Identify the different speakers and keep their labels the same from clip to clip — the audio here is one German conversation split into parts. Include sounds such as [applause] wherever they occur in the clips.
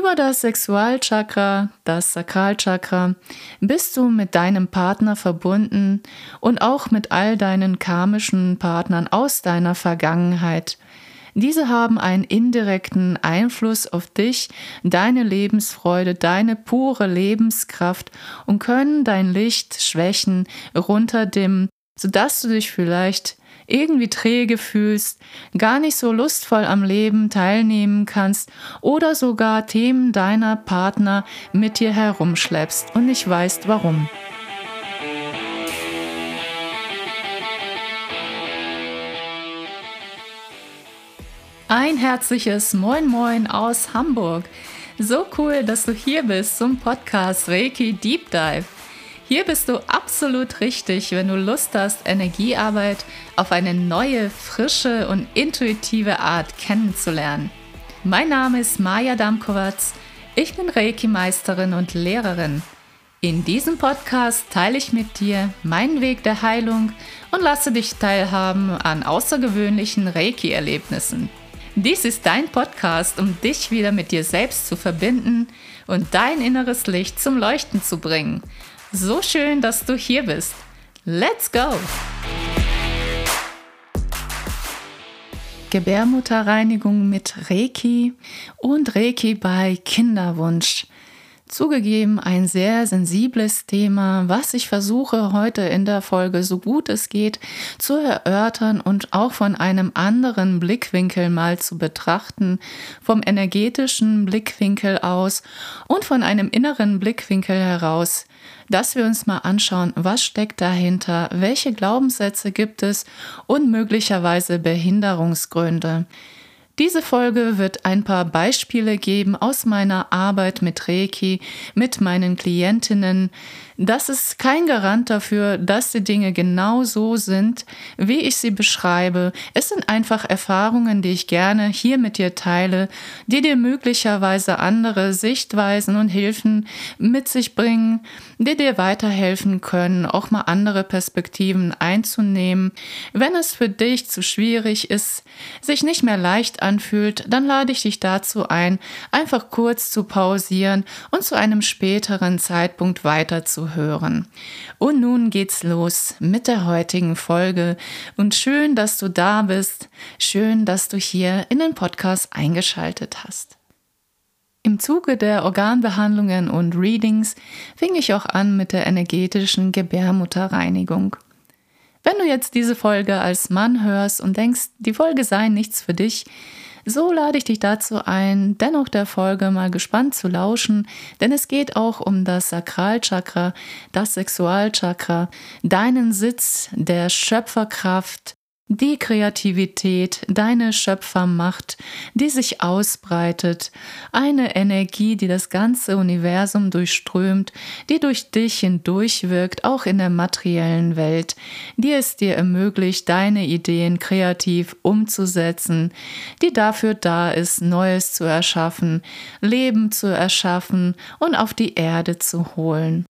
Speaker 1: Über das Sexualchakra, das Sakralchakra, bist du mit deinem Partner verbunden und auch mit all deinen karmischen Partnern aus deiner Vergangenheit. Diese haben einen indirekten Einfluss auf dich, deine Lebensfreude, deine pure Lebenskraft und können dein Licht schwächen, runterdimmen, sodass du dich vielleicht irgendwie träge fühlst, gar nicht so lustvoll am Leben teilnehmen kannst oder sogar Themen deiner Partner mit dir herumschleppst und nicht weißt warum. Ein herzliches Moin Moin aus Hamburg. So cool, dass du hier bist zum Podcast Reiki Deep Dive. Hier bist du absolut richtig, wenn du Lust hast, Energiearbeit auf eine neue, frische und intuitive Art kennenzulernen. Mein Name ist Maja Damkowatz. Ich bin Reiki-Meisterin und Lehrerin. In diesem Podcast teile ich mit dir meinen Weg der Heilung und lasse dich teilhaben an außergewöhnlichen Reiki-Erlebnissen. Dies ist dein Podcast, um dich wieder mit dir selbst zu verbinden und dein inneres Licht zum Leuchten zu bringen so schön, dass du hier bist. Let's go! Gebärmutterreinigung mit Reiki und Reiki bei Kinderwunsch. Zugegeben ein sehr sensibles Thema, was ich versuche heute in der Folge so gut es geht zu erörtern und auch von einem anderen Blickwinkel mal zu betrachten, vom energetischen Blickwinkel aus und von einem inneren Blickwinkel heraus, dass wir uns mal anschauen, was steckt dahinter, welche Glaubenssätze gibt es und möglicherweise Behinderungsgründe. Diese Folge wird ein paar Beispiele geben aus meiner Arbeit mit Reiki, mit meinen Klientinnen, das ist kein Garant dafür, dass die Dinge genau so sind, wie ich sie beschreibe. Es sind einfach Erfahrungen, die ich gerne hier mit dir teile, die dir möglicherweise andere Sichtweisen und Hilfen mit sich bringen, die dir weiterhelfen können, auch mal andere Perspektiven einzunehmen. Wenn es für dich zu schwierig ist, sich nicht mehr leicht anfühlt, dann lade ich dich dazu ein, einfach kurz zu pausieren und zu einem späteren Zeitpunkt weiterzuhören hören. Und nun geht's los mit der heutigen Folge und schön, dass du da bist. Schön, dass du hier in den Podcast eingeschaltet hast. Im Zuge der Organbehandlungen und Readings fing ich auch an mit der energetischen Gebärmutterreinigung. Wenn du jetzt diese Folge als Mann hörst und denkst, die Folge sei nichts für dich, so lade ich dich dazu ein, dennoch der Folge mal gespannt zu lauschen, denn es geht auch um das Sakralchakra, das Sexualchakra, deinen Sitz der Schöpferkraft, die Kreativität, deine Schöpfermacht, die sich ausbreitet, eine Energie, die das ganze Universum durchströmt, die durch dich hindurch wirkt, auch in der materiellen Welt, die es dir ermöglicht, deine Ideen kreativ umzusetzen, die dafür da ist, Neues zu erschaffen, Leben zu erschaffen und auf die Erde zu holen.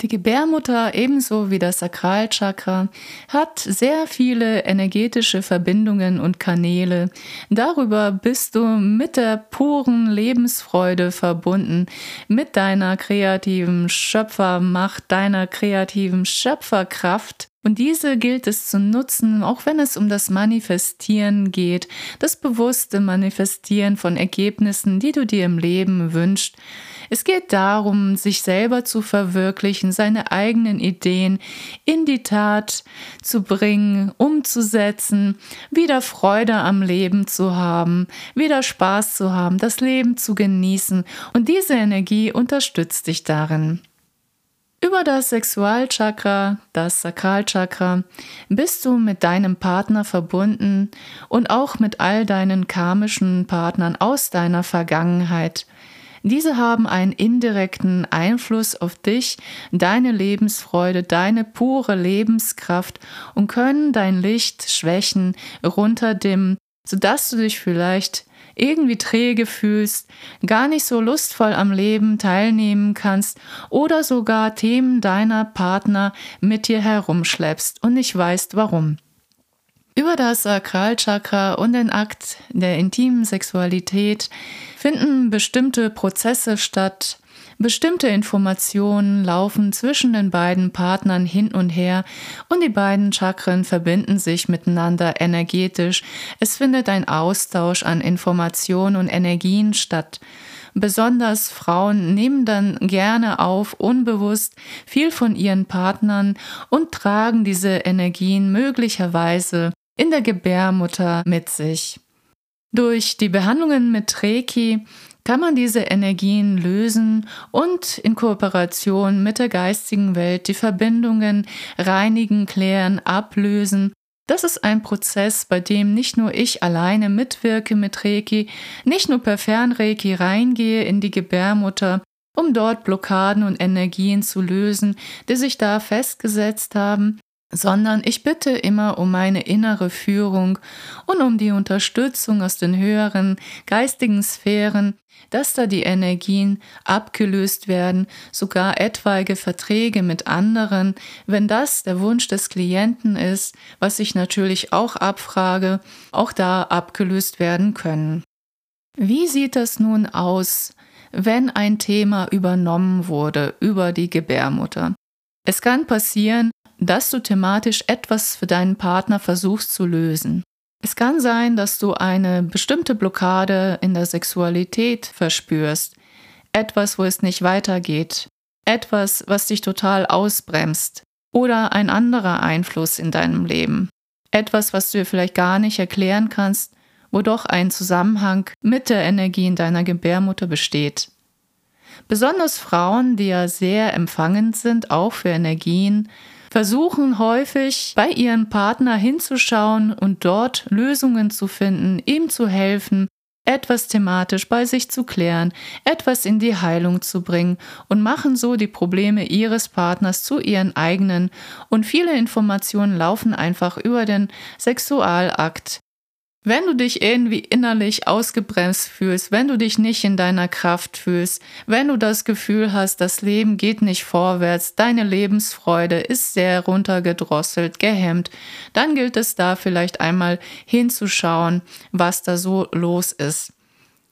Speaker 1: Die Gebärmutter ebenso wie das Sakralchakra hat sehr viele energetische Verbindungen und Kanäle. Darüber bist du mit der puren Lebensfreude verbunden, mit deiner kreativen Schöpfermacht, deiner kreativen Schöpferkraft. Und diese gilt es zu nutzen, auch wenn es um das Manifestieren geht, das bewusste Manifestieren von Ergebnissen, die du dir im Leben wünschst. Es geht darum, sich selber zu verwirklichen, seine eigenen Ideen in die Tat zu bringen, umzusetzen, wieder Freude am Leben zu haben, wieder Spaß zu haben, das Leben zu genießen. Und diese Energie unterstützt dich darin. Über das Sexualchakra, das Sakralchakra, bist du mit deinem Partner verbunden und auch mit all deinen karmischen Partnern aus deiner Vergangenheit. Diese haben einen indirekten Einfluss auf dich, deine Lebensfreude, deine pure Lebenskraft und können dein Licht schwächen, runterdimmen, sodass du dich vielleicht irgendwie träge fühlst, gar nicht so lustvoll am Leben teilnehmen kannst oder sogar Themen deiner Partner mit dir herumschleppst und nicht weißt warum. Über das Sakralchakra und den Akt der intimen Sexualität finden bestimmte Prozesse statt, Bestimmte Informationen laufen zwischen den beiden Partnern hin und her und die beiden Chakren verbinden sich miteinander energetisch. Es findet ein Austausch an Informationen und Energien statt. Besonders Frauen nehmen dann gerne auf, unbewusst viel von ihren Partnern und tragen diese Energien möglicherweise in der Gebärmutter mit sich. Durch die Behandlungen mit Reiki kann man diese Energien lösen und in Kooperation mit der geistigen Welt die Verbindungen reinigen, klären, ablösen. Das ist ein Prozess, bei dem nicht nur ich alleine mitwirke mit Reiki, nicht nur per Fernreiki reingehe in die Gebärmutter, um dort Blockaden und Energien zu lösen, die sich da festgesetzt haben, sondern ich bitte immer um meine innere Führung und um die Unterstützung aus den höheren geistigen Sphären, dass da die Energien abgelöst werden, sogar etwaige Verträge mit anderen, wenn das der Wunsch des Klienten ist, was ich natürlich auch abfrage, auch da abgelöst werden können. Wie sieht das nun aus, wenn ein Thema übernommen wurde über die Gebärmutter? Es kann passieren, dass du thematisch etwas für deinen Partner versuchst zu lösen. Es kann sein, dass du eine bestimmte Blockade in der Sexualität verspürst, etwas, wo es nicht weitergeht, etwas, was dich total ausbremst oder ein anderer Einfluss in deinem Leben, etwas, was du dir vielleicht gar nicht erklären kannst, wo doch ein Zusammenhang mit der Energie in deiner Gebärmutter besteht. Besonders Frauen, die ja sehr empfangend sind, auch für Energien, versuchen häufig bei ihrem Partner hinzuschauen und dort Lösungen zu finden, ihm zu helfen, etwas thematisch bei sich zu klären, etwas in die Heilung zu bringen und machen so die Probleme ihres Partners zu ihren eigenen. Und viele Informationen laufen einfach über den Sexualakt wenn du dich irgendwie innerlich ausgebremst fühlst, wenn du dich nicht in deiner Kraft fühlst, wenn du das Gefühl hast, das Leben geht nicht vorwärts, deine Lebensfreude ist sehr runtergedrosselt, gehemmt, dann gilt es da vielleicht einmal hinzuschauen, was da so los ist.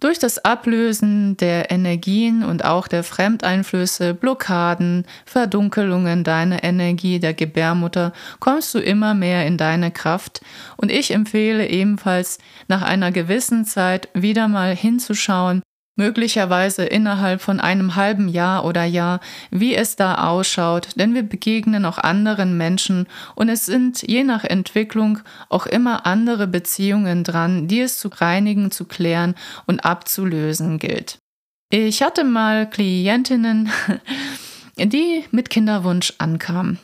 Speaker 1: Durch das Ablösen der Energien und auch der Fremdeinflüsse, Blockaden, Verdunkelungen deiner Energie der Gebärmutter kommst du immer mehr in deine Kraft. Und ich empfehle ebenfalls nach einer gewissen Zeit wieder mal hinzuschauen, möglicherweise innerhalb von einem halben Jahr oder Jahr, wie es da ausschaut, denn wir begegnen auch anderen Menschen und es sind je nach Entwicklung auch immer andere Beziehungen dran, die es zu reinigen, zu klären und abzulösen gilt. Ich hatte mal Klientinnen, [laughs] die mit Kinderwunsch ankamen.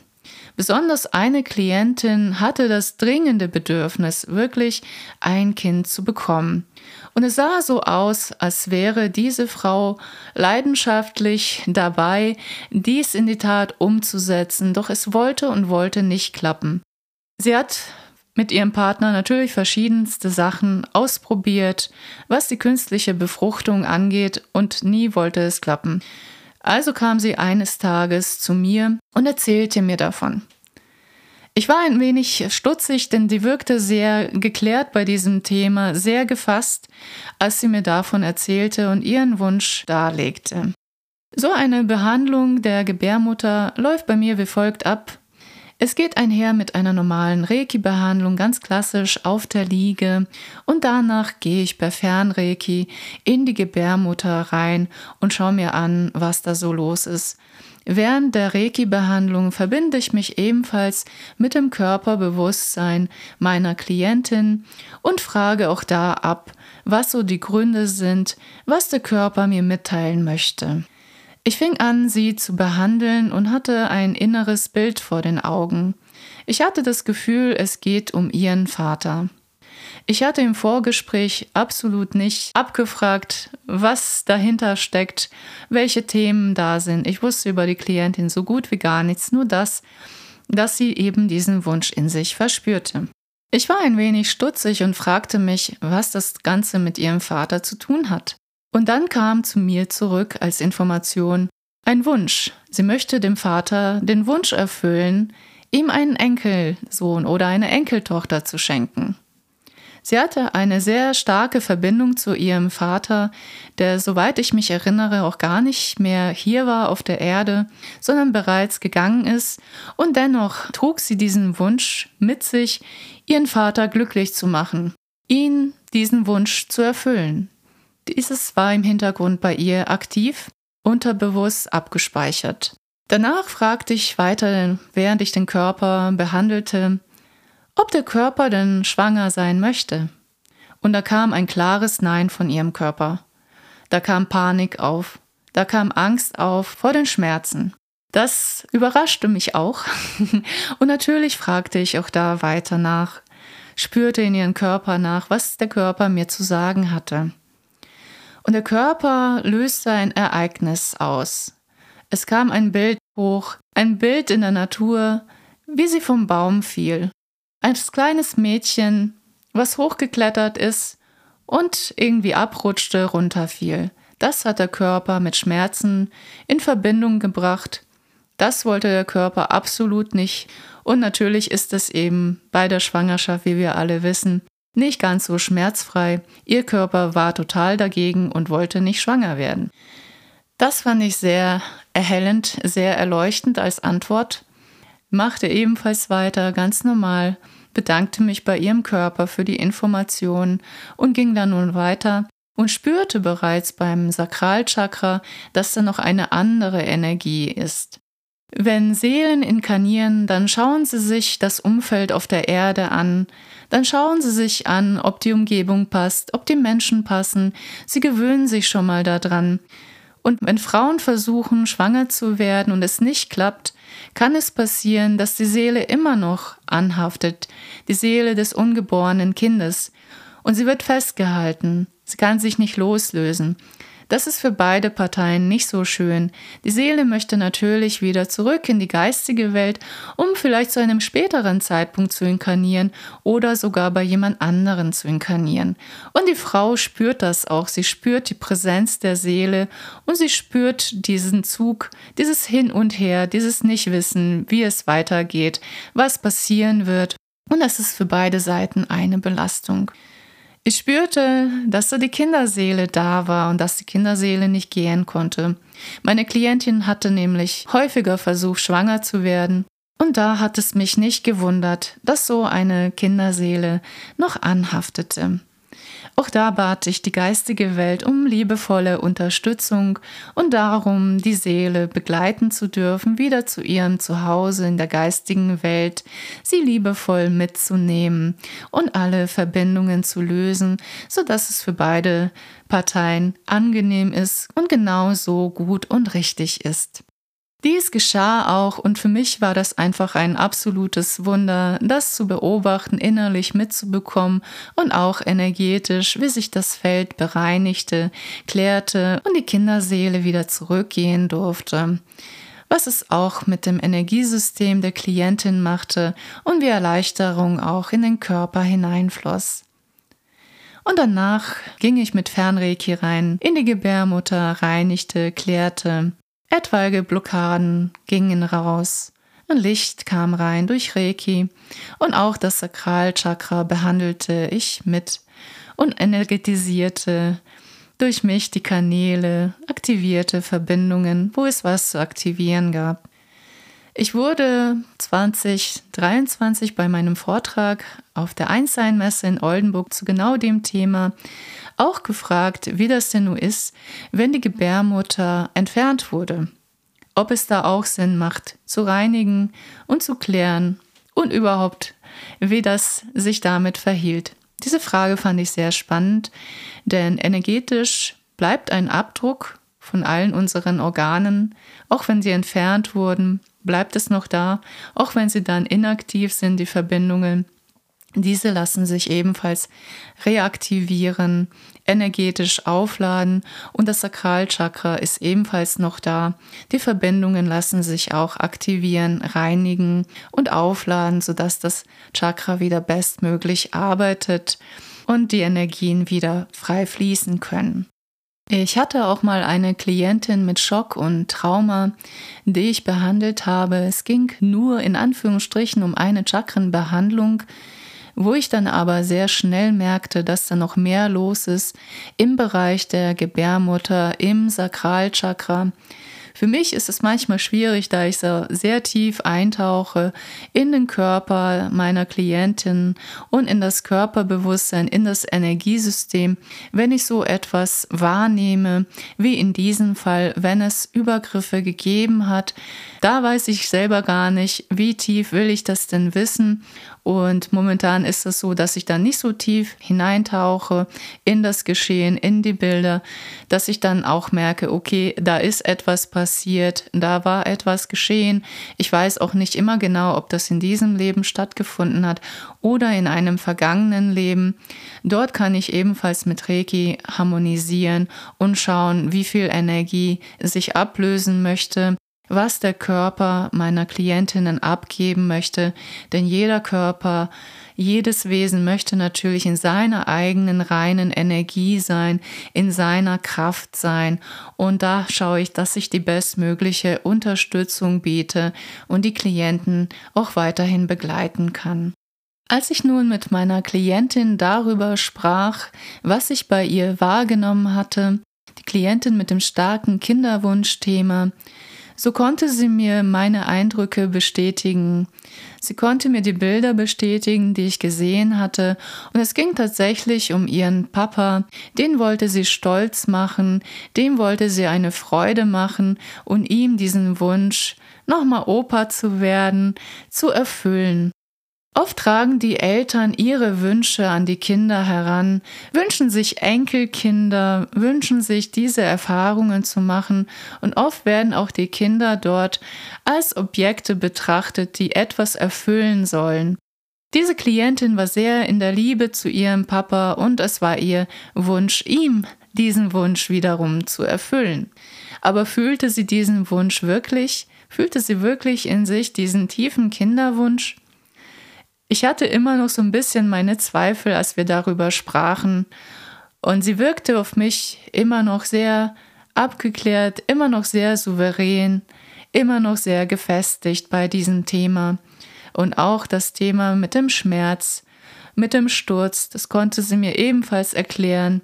Speaker 1: Besonders eine Klientin hatte das dringende Bedürfnis, wirklich ein Kind zu bekommen. Und es sah so aus, als wäre diese Frau leidenschaftlich dabei, dies in die Tat umzusetzen, doch es wollte und wollte nicht klappen. Sie hat mit ihrem Partner natürlich verschiedenste Sachen ausprobiert, was die künstliche Befruchtung angeht, und nie wollte es klappen. Also kam sie eines Tages zu mir und erzählte mir davon. Ich war ein wenig stutzig, denn sie wirkte sehr geklärt bei diesem Thema, sehr gefasst, als sie mir davon erzählte und ihren Wunsch darlegte. So eine Behandlung der Gebärmutter läuft bei mir wie folgt ab. Es geht einher mit einer normalen Reiki-Behandlung, ganz klassisch auf der Liege und danach gehe ich per Fernreiki in die Gebärmutter rein und schaue mir an, was da so los ist. Während der Reiki-Behandlung verbinde ich mich ebenfalls mit dem Körperbewusstsein meiner Klientin und frage auch da ab, was so die Gründe sind, was der Körper mir mitteilen möchte. Ich fing an, sie zu behandeln und hatte ein inneres Bild vor den Augen. Ich hatte das Gefühl, es geht um ihren Vater. Ich hatte im Vorgespräch absolut nicht abgefragt, was dahinter steckt, welche Themen da sind. Ich wusste über die Klientin so gut wie gar nichts, nur das, dass sie eben diesen Wunsch in sich verspürte. Ich war ein wenig stutzig und fragte mich, was das Ganze mit ihrem Vater zu tun hat. Und dann kam zu mir zurück als Information ein Wunsch. Sie möchte dem Vater den Wunsch erfüllen, ihm einen Enkelsohn oder eine Enkeltochter zu schenken. Sie hatte eine sehr starke Verbindung zu ihrem Vater, der, soweit ich mich erinnere, auch gar nicht mehr hier war auf der Erde, sondern bereits gegangen ist, und dennoch trug sie diesen Wunsch mit sich, ihren Vater glücklich zu machen, ihn diesen Wunsch zu erfüllen. Dieses war im Hintergrund bei ihr aktiv, unterbewusst abgespeichert. Danach fragte ich weiter, während ich den Körper behandelte, ob der Körper denn schwanger sein möchte. Und da kam ein klares Nein von ihrem Körper. Da kam Panik auf. Da kam Angst auf vor den Schmerzen. Das überraschte mich auch. [laughs] Und natürlich fragte ich auch da weiter nach, spürte in ihren Körper nach, was der Körper mir zu sagen hatte. Und der Körper löste ein Ereignis aus. Es kam ein Bild hoch, ein Bild in der Natur, wie sie vom Baum fiel. Ein kleines Mädchen, was hochgeklettert ist und irgendwie abrutschte, runterfiel. Das hat der Körper mit Schmerzen in Verbindung gebracht. Das wollte der Körper absolut nicht. Und natürlich ist es eben bei der Schwangerschaft, wie wir alle wissen, nicht ganz so schmerzfrei. Ihr Körper war total dagegen und wollte nicht schwanger werden. Das fand ich sehr erhellend, sehr erleuchtend als Antwort machte ebenfalls weiter ganz normal, bedankte mich bei ihrem Körper für die Information und ging dann nun weiter und spürte bereits beim Sakralchakra, dass da noch eine andere Energie ist. Wenn Seelen inkarnieren, dann schauen sie sich das Umfeld auf der Erde an, dann schauen sie sich an, ob die Umgebung passt, ob die Menschen passen, sie gewöhnen sich schon mal daran. Und wenn Frauen versuchen, schwanger zu werden und es nicht klappt, kann es passieren, dass die Seele immer noch anhaftet, die Seele des ungeborenen Kindes, und sie wird festgehalten, sie kann sich nicht loslösen. Das ist für beide Parteien nicht so schön. Die Seele möchte natürlich wieder zurück in die geistige Welt, um vielleicht zu einem späteren Zeitpunkt zu inkarnieren oder sogar bei jemand anderen zu inkarnieren. Und die Frau spürt das auch. Sie spürt die Präsenz der Seele und sie spürt diesen Zug, dieses Hin und Her, dieses Nichtwissen, wie es weitergeht, was passieren wird. Und das ist für beide Seiten eine Belastung. Ich spürte, dass da die Kinderseele da war und dass die Kinderseele nicht gehen konnte. Meine Klientin hatte nämlich häufiger versucht, schwanger zu werden. Und da hat es mich nicht gewundert, dass so eine Kinderseele noch anhaftete. Auch da bat ich die geistige Welt um liebevolle Unterstützung und darum, die Seele begleiten zu dürfen, wieder zu ihrem Zuhause in der geistigen Welt, sie liebevoll mitzunehmen und alle Verbindungen zu lösen, sodass es für beide Parteien angenehm ist und genauso gut und richtig ist. Dies geschah auch und für mich war das einfach ein absolutes Wunder, das zu beobachten, innerlich mitzubekommen und auch energetisch, wie sich das Feld bereinigte, klärte und die Kinderseele wieder zurückgehen durfte. Was es auch mit dem Energiesystem der Klientin machte und wie Erleichterung auch in den Körper hineinfloss. Und danach ging ich mit Fernreiki rein in die Gebärmutter, reinigte, klärte Etwaige Blockaden gingen raus. Ein Licht kam rein durch Reiki und auch das Sakralchakra behandelte ich mit und energetisierte durch mich die Kanäle, aktivierte Verbindungen, wo es was zu aktivieren gab. Ich wurde 2023 bei meinem Vortrag auf der Einsteinmesse in Oldenburg zu genau dem Thema auch gefragt, wie das denn nun ist, wenn die Gebärmutter entfernt wurde. Ob es da auch Sinn macht, zu reinigen und zu klären und überhaupt, wie das sich damit verhielt. Diese Frage fand ich sehr spannend, denn energetisch bleibt ein Abdruck von allen unseren Organen, auch wenn sie entfernt wurden, bleibt es noch da, auch wenn sie dann inaktiv sind, die Verbindungen. Diese lassen sich ebenfalls reaktivieren, energetisch aufladen und das Sakralchakra ist ebenfalls noch da. Die Verbindungen lassen sich auch aktivieren, reinigen und aufladen, sodass das Chakra wieder bestmöglich arbeitet und die Energien wieder frei fließen können. Ich hatte auch mal eine Klientin mit Schock und Trauma, die ich behandelt habe. Es ging nur in Anführungsstrichen um eine Chakrenbehandlung, wo ich dann aber sehr schnell merkte, dass da noch mehr los ist im Bereich der Gebärmutter, im Sakralchakra. Für mich ist es manchmal schwierig, da ich so sehr tief eintauche in den Körper meiner Klientin und in das Körperbewusstsein, in das Energiesystem, wenn ich so etwas wahrnehme, wie in diesem Fall, wenn es Übergriffe gegeben hat. Da weiß ich selber gar nicht, wie tief will ich das denn wissen und momentan ist es so, dass ich da nicht so tief hineintauche in das Geschehen, in die Bilder, dass ich dann auch merke, okay, da ist etwas passiert, da war etwas geschehen. Ich weiß auch nicht immer genau, ob das in diesem Leben stattgefunden hat oder in einem vergangenen Leben. Dort kann ich ebenfalls mit Reiki harmonisieren und schauen, wie viel Energie sich ablösen möchte was der Körper meiner Klientinnen abgeben möchte, denn jeder Körper, jedes Wesen möchte natürlich in seiner eigenen reinen Energie sein, in seiner Kraft sein und da schaue ich, dass ich die bestmögliche Unterstützung biete und die Klienten auch weiterhin begleiten kann. Als ich nun mit meiner Klientin darüber sprach, was ich bei ihr wahrgenommen hatte, die Klientin mit dem starken Kinderwunschthema, so konnte sie mir meine Eindrücke bestätigen. Sie konnte mir die Bilder bestätigen, die ich gesehen hatte, und es ging tatsächlich um ihren Papa, den wollte sie stolz machen, dem wollte sie eine Freude machen und ihm diesen Wunsch, nochmal Opa zu werden, zu erfüllen. Oft tragen die Eltern ihre Wünsche an die Kinder heran, wünschen sich Enkelkinder, wünschen sich diese Erfahrungen zu machen und oft werden auch die Kinder dort als Objekte betrachtet, die etwas erfüllen sollen. Diese Klientin war sehr in der Liebe zu ihrem Papa und es war ihr Wunsch, ihm diesen Wunsch wiederum zu erfüllen. Aber fühlte sie diesen Wunsch wirklich? Fühlte sie wirklich in sich diesen tiefen Kinderwunsch? Ich hatte immer noch so ein bisschen meine Zweifel, als wir darüber sprachen. Und sie wirkte auf mich immer noch sehr abgeklärt, immer noch sehr souverän, immer noch sehr gefestigt bei diesem Thema. Und auch das Thema mit dem Schmerz, mit dem Sturz, das konnte sie mir ebenfalls erklären,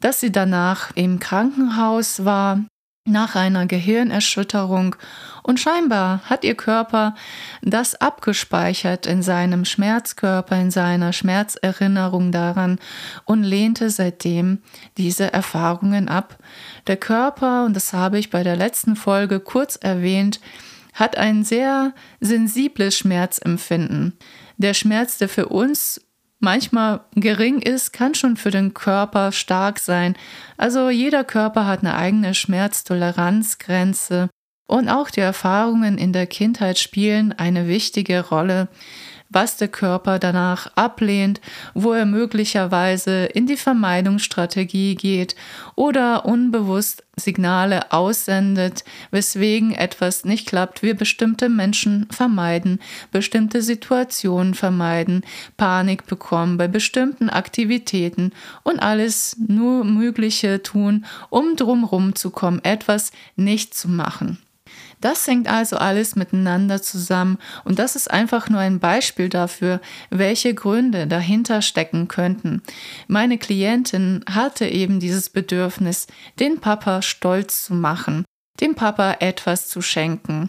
Speaker 1: dass sie danach im Krankenhaus war, nach einer Gehirnerschütterung und scheinbar hat ihr Körper das abgespeichert in seinem Schmerzkörper, in seiner Schmerzerinnerung daran und lehnte seitdem diese Erfahrungen ab. Der Körper, und das habe ich bei der letzten Folge kurz erwähnt, hat ein sehr sensibles Schmerzempfinden. Der Schmerz, der für uns manchmal gering ist, kann schon für den Körper stark sein. Also jeder Körper hat eine eigene Schmerztoleranzgrenze und auch die Erfahrungen in der Kindheit spielen eine wichtige Rolle was der Körper danach ablehnt, wo er möglicherweise in die Vermeidungsstrategie geht oder unbewusst Signale aussendet, weswegen etwas nicht klappt, wir bestimmte Menschen vermeiden, bestimmte Situationen vermeiden, Panik bekommen bei bestimmten Aktivitäten und alles nur Mögliche tun, um drumherum zu kommen, etwas nicht zu machen. Das hängt also alles miteinander zusammen und das ist einfach nur ein Beispiel dafür, welche Gründe dahinter stecken könnten. Meine Klientin hatte eben dieses Bedürfnis, den Papa stolz zu machen, dem Papa etwas zu schenken.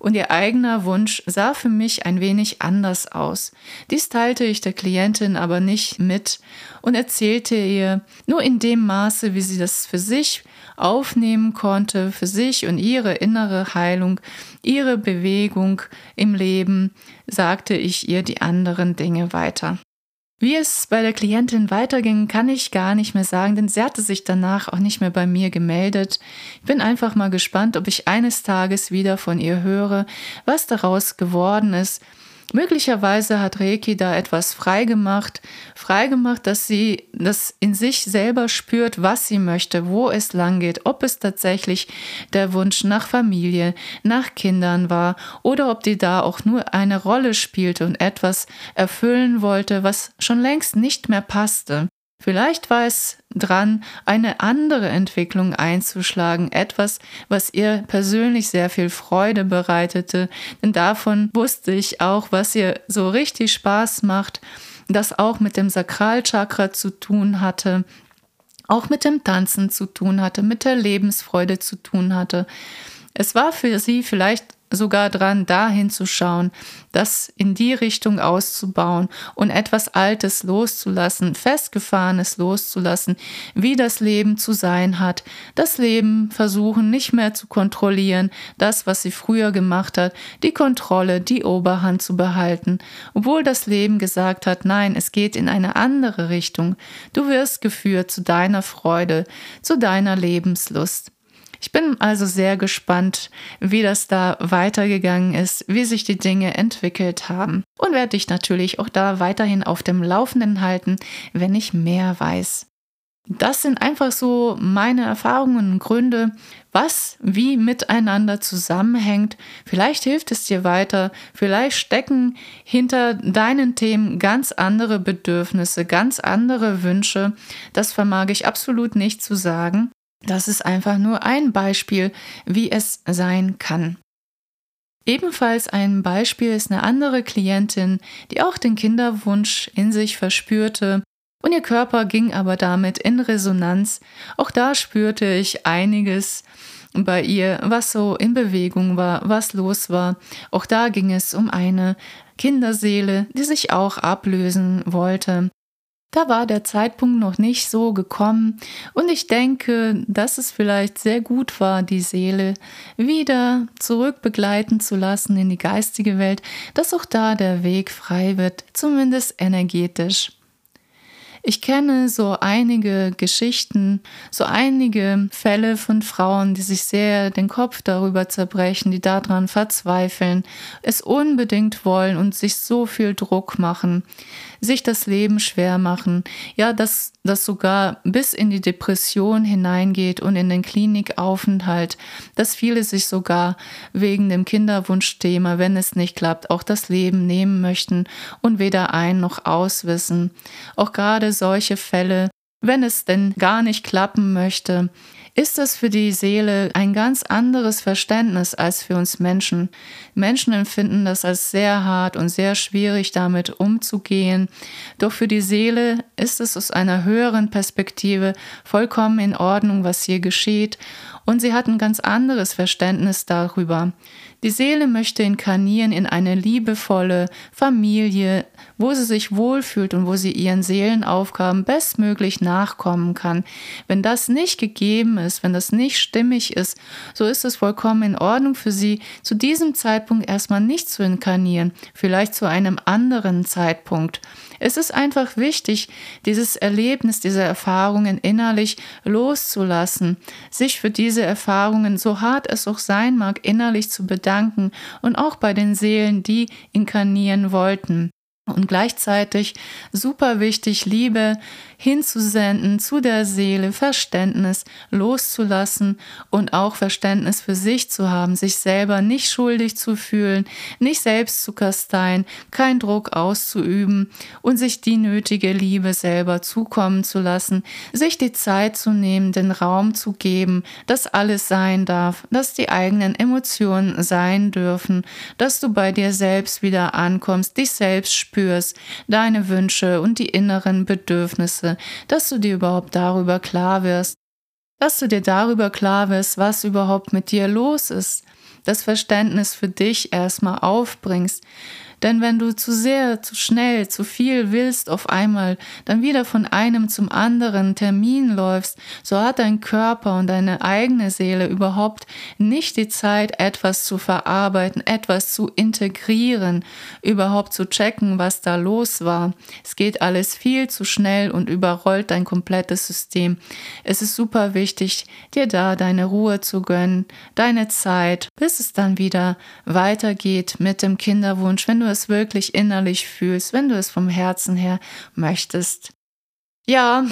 Speaker 1: Und ihr eigener Wunsch sah für mich ein wenig anders aus. Dies teilte ich der Klientin aber nicht mit und erzählte ihr nur in dem Maße, wie sie das für sich aufnehmen konnte für sich und ihre innere Heilung, ihre Bewegung im Leben, sagte ich ihr die anderen Dinge weiter. Wie es bei der Klientin weiterging, kann ich gar nicht mehr sagen, denn sie hatte sich danach auch nicht mehr bei mir gemeldet. Ich bin einfach mal gespannt, ob ich eines Tages wieder von ihr höre, was daraus geworden ist Möglicherweise hat Reiki da etwas freigemacht, freigemacht, dass sie das in sich selber spürt, was sie möchte, wo es lang geht, ob es tatsächlich der Wunsch nach Familie, nach Kindern war oder ob die da auch nur eine Rolle spielte und etwas erfüllen wollte, was schon längst nicht mehr passte. Vielleicht war es dran, eine andere Entwicklung einzuschlagen, etwas, was ihr persönlich sehr viel Freude bereitete, denn davon wusste ich auch, was ihr so richtig Spaß macht, das auch mit dem Sakralchakra zu tun hatte, auch mit dem Tanzen zu tun hatte, mit der Lebensfreude zu tun hatte. Es war für sie vielleicht sogar dran, dahin zu schauen, das in die Richtung auszubauen und etwas Altes loszulassen, Festgefahrenes loszulassen, wie das Leben zu sein hat. Das Leben versuchen nicht mehr zu kontrollieren, das, was sie früher gemacht hat, die Kontrolle, die Oberhand zu behalten, obwohl das Leben gesagt hat, nein, es geht in eine andere Richtung. Du wirst geführt zu deiner Freude, zu deiner Lebenslust. Ich bin also sehr gespannt, wie das da weitergegangen ist, wie sich die Dinge entwickelt haben und werde dich natürlich auch da weiterhin auf dem Laufenden halten, wenn ich mehr weiß. Das sind einfach so meine Erfahrungen und Gründe, was wie miteinander zusammenhängt. Vielleicht hilft es dir weiter, vielleicht stecken hinter deinen Themen ganz andere Bedürfnisse, ganz andere Wünsche. Das vermag ich absolut nicht zu sagen. Das ist einfach nur ein Beispiel, wie es sein kann. Ebenfalls ein Beispiel ist eine andere Klientin, die auch den Kinderwunsch in sich verspürte und ihr Körper ging aber damit in Resonanz. Auch da spürte ich einiges bei ihr, was so in Bewegung war, was los war. Auch da ging es um eine Kinderseele, die sich auch ablösen wollte. Da war der Zeitpunkt noch nicht so gekommen und ich denke, dass es vielleicht sehr gut war, die Seele wieder zurück begleiten zu lassen in die geistige Welt, dass auch da der Weg frei wird, zumindest energetisch. Ich kenne so einige Geschichten, so einige Fälle von Frauen, die sich sehr den Kopf darüber zerbrechen, die daran verzweifeln, es unbedingt wollen und sich so viel Druck machen sich das Leben schwer machen, ja, dass das sogar bis in die Depression hineingeht und in den Klinikaufenthalt, dass viele sich sogar wegen dem Kinderwunschthema, wenn es nicht klappt, auch das Leben nehmen möchten und weder ein noch auswissen. Auch gerade solche Fälle, wenn es denn gar nicht klappen möchte, ist das für die Seele ein ganz anderes Verständnis als für uns Menschen. Menschen empfinden das als sehr hart und sehr schwierig damit umzugehen. Doch für die Seele ist es aus einer höheren Perspektive vollkommen in Ordnung, was hier geschieht. Und sie hat ein ganz anderes Verständnis darüber. Die Seele möchte inkarnieren in eine liebevolle Familie, wo sie sich wohlfühlt und wo sie ihren Seelenaufgaben bestmöglich nachkommen kann. Wenn das nicht gegeben ist, wenn das nicht stimmig ist, so ist es vollkommen in Ordnung für sie, zu diesem Zeitpunkt erstmal nicht zu inkarnieren, vielleicht zu einem anderen Zeitpunkt. Es ist einfach wichtig, dieses Erlebnis, diese Erfahrungen innerlich loszulassen, sich für diese Erfahrungen, so hart es auch sein mag, innerlich zu bedanken und auch bei den Seelen, die inkarnieren wollten. Und gleichzeitig super wichtig, Liebe hinzusenden zu der Seele, Verständnis loszulassen und auch Verständnis für sich zu haben, sich selber nicht schuldig zu fühlen, nicht selbst zu kasteien, kein Druck auszuüben und sich die nötige Liebe selber zukommen zu lassen, sich die Zeit zu nehmen, den Raum zu geben, dass alles sein darf, dass die eigenen Emotionen sein dürfen, dass du bei dir selbst wieder ankommst, dich selbst spürst, deine Wünsche und die inneren Bedürfnisse dass du dir überhaupt darüber klar wirst, dass du dir darüber klar wirst, was überhaupt mit dir los ist, das Verständnis für dich erstmal aufbringst, denn wenn du zu sehr, zu schnell, zu viel willst auf einmal, dann wieder von einem zum anderen Termin läufst, so hat dein Körper und deine eigene Seele überhaupt nicht die Zeit, etwas zu verarbeiten, etwas zu integrieren, überhaupt zu checken, was da los war. Es geht alles viel zu schnell und überrollt dein komplettes System. Es ist super wichtig, dir da deine Ruhe zu gönnen, deine Zeit, bis es dann wieder weitergeht mit dem Kinderwunsch, wenn du es wirklich innerlich fühlst, wenn du es vom Herzen her möchtest. Ja,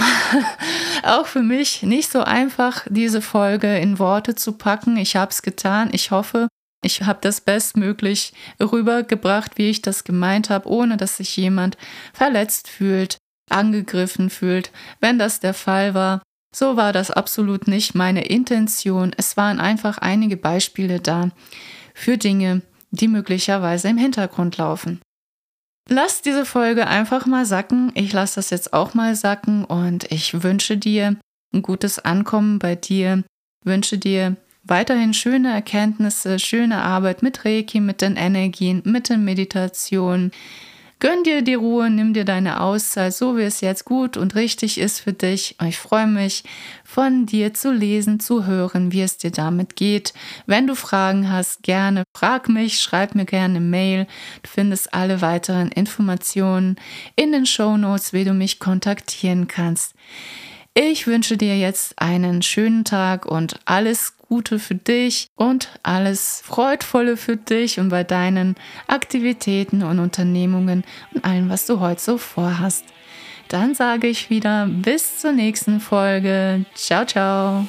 Speaker 1: [laughs] auch für mich nicht so einfach, diese Folge in Worte zu packen. Ich habe es getan. Ich hoffe, ich habe das bestmöglich rübergebracht, wie ich das gemeint habe, ohne dass sich jemand verletzt fühlt. angegriffen fühlt. Wenn das der Fall war, so war das absolut nicht meine Intention. Es waren einfach einige Beispiele da für Dinge, die möglicherweise im Hintergrund laufen. Lass diese Folge einfach mal sacken. Ich lasse das jetzt auch mal sacken und ich wünsche dir ein gutes Ankommen bei dir. Wünsche dir weiterhin schöne Erkenntnisse, schöne Arbeit mit Reiki, mit den Energien, mit den Meditationen. Gönn dir die Ruhe, nimm dir deine Auszeit, so wie es jetzt gut und richtig ist für dich. Ich freue mich, von dir zu lesen, zu hören, wie es dir damit geht. Wenn du Fragen hast, gerne frag mich, schreib mir gerne Mail. Du findest alle weiteren Informationen in den Show Notes, wie du mich kontaktieren kannst. Ich wünsche dir jetzt einen schönen Tag und alles Gute für dich und alles Freudvolle für dich und bei deinen Aktivitäten und Unternehmungen und allem, was du heute so vorhast. Dann sage ich wieder bis zur nächsten Folge. Ciao, ciao.